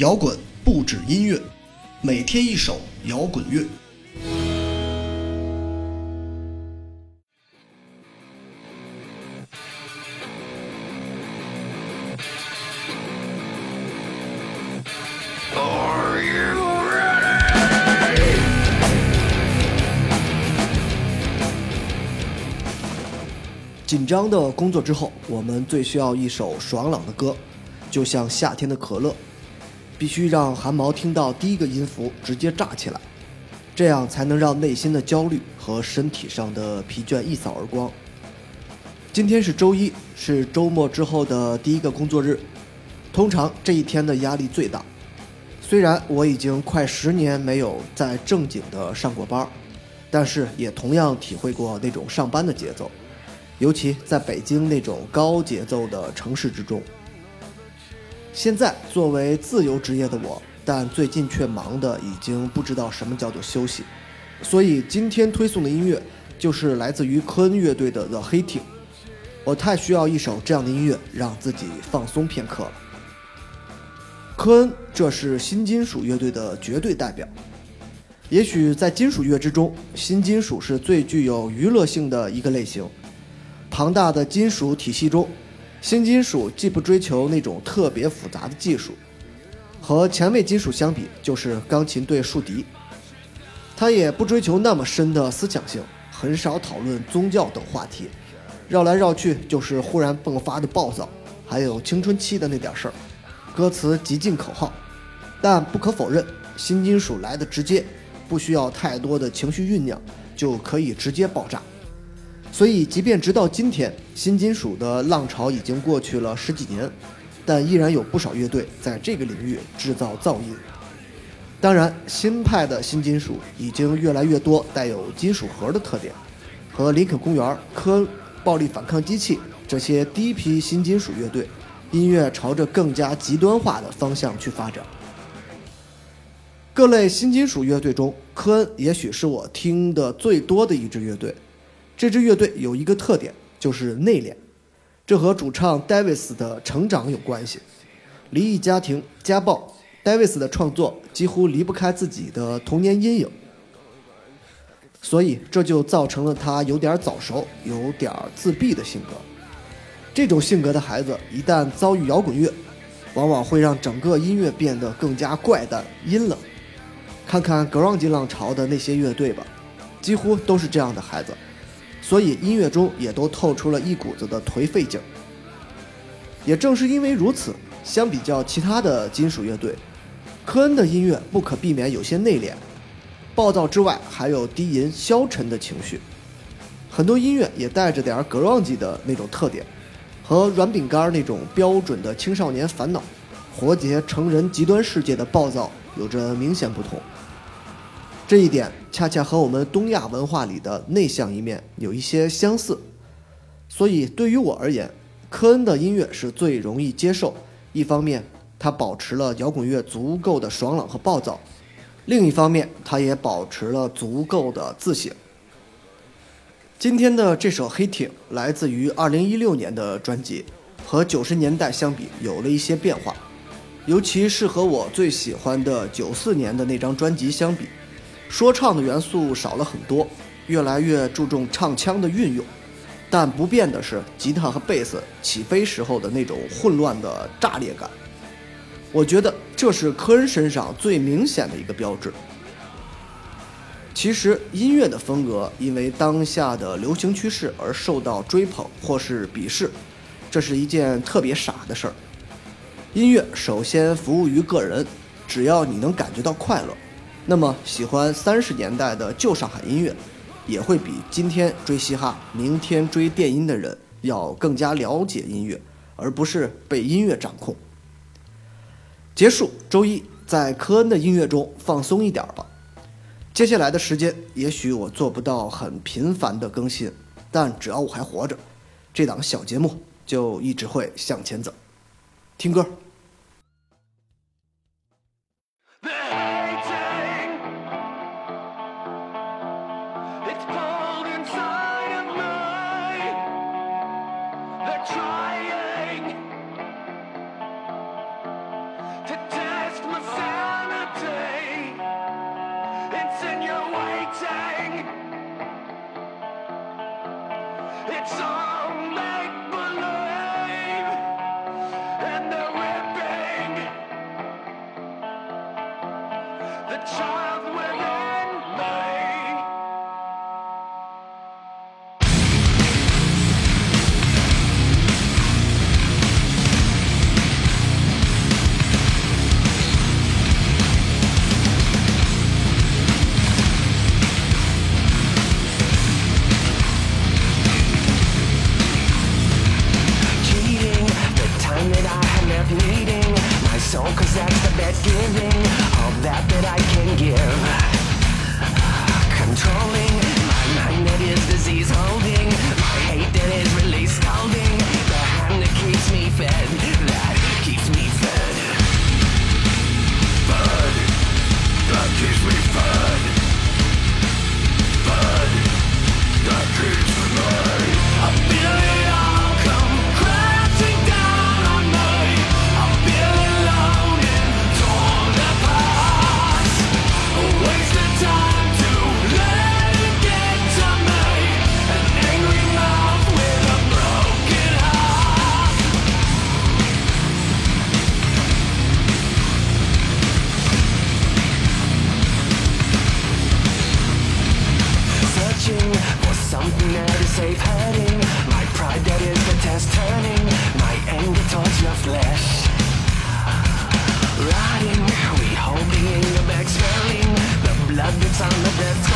摇滚不止音乐，每天一首摇滚乐。紧张的工作之后，我们最需要一首爽朗的歌，就像夏天的可乐，必须让汗毛听到第一个音符直接炸起来，这样才能让内心的焦虑和身体上的疲倦一扫而光。今天是周一，是周末之后的第一个工作日，通常这一天的压力最大。虽然我已经快十年没有在正经的上过班，但是也同样体会过那种上班的节奏。尤其在北京那种高节奏的城市之中，现在作为自由职业的我，但最近却忙得已经不知道什么叫做休息，所以今天推送的音乐就是来自于科恩乐队的《The Hating》，我太需要一首这样的音乐，让自己放松片刻了。科恩，这是新金属乐队的绝对代表，也许在金属乐之中，新金属是最具有娱乐性的一个类型。庞大的金属体系中，新金属既不追求那种特别复杂的技术，和前卫金属相比就是钢琴对竖笛；它也不追求那么深的思想性，很少讨论宗教等话题，绕来绕去就是忽然迸发的暴躁，还有青春期的那点事儿。歌词极尽口号，但不可否认，新金属来的直接，不需要太多的情绪酝酿，就可以直接爆炸。所以，即便直到今天，新金属的浪潮已经过去了十几年，但依然有不少乐队在这个领域制造噪音。当然，新派的新金属已经越来越多带有金属核的特点，和林肯公园、科恩、暴力反抗机器这些第一批新金属乐队，音乐朝着更加极端化的方向去发展。各类新金属乐队中，科恩也许是我听的最多的一支乐队。这支乐队有一个特点，就是内敛，这和主唱 Davis 的成长有关系。离异家庭、家暴，Davis 的创作几乎离不开自己的童年阴影，所以这就造成了他有点早熟、有点自闭的性格。这种性格的孩子一旦遭遇摇滚乐，往往会让整个音乐变得更加怪诞、阴冷。看看 grunge 浪潮的那些乐队吧，几乎都是这样的孩子。所以音乐中也都透出了一股子的颓废劲儿。也正是因为如此，相比较其他的金属乐队，科恩的音乐不可避免有些内敛、暴躁之外，还有低吟消沉的情绪。很多音乐也带着点儿 grunge 的那种特点，和软饼干那种标准的青少年烦恼、活结成人极端世界的暴躁有着明显不同。这一点恰恰和我们东亚文化里的内向一面有一些相似，所以对于我而言，科恩的音乐是最容易接受。一方面，他保持了摇滚乐足够的爽朗和暴躁；另一方面，他也保持了足够的自省。今天的这首《黑艇》来自于2016年的专辑，和90年代相比有了一些变化，尤其是和我最喜欢的94年的那张专辑相比。说唱的元素少了很多，越来越注重唱腔的运用，但不变的是吉他和贝斯起飞时候的那种混乱的炸裂感。我觉得这是科恩身上最明显的一个标志。其实音乐的风格因为当下的流行趋势而受到追捧或是鄙视，这是一件特别傻的事儿。音乐首先服务于个人，只要你能感觉到快乐。那么，喜欢三十年代的旧上海音乐，也会比今天追嘻哈、明天追电音的人要更加了解音乐，而不是被音乐掌控。结束周一，在科恩的音乐中放松一点吧。接下来的时间，也许我做不到很频繁的更新，但只要我还活着，这档小节目就一直会向前走。听歌。it's all standing Never safe hurting My pride that is the test turning. My anger towards your flesh. Riding, we holding in the back smelling The blood that's on the death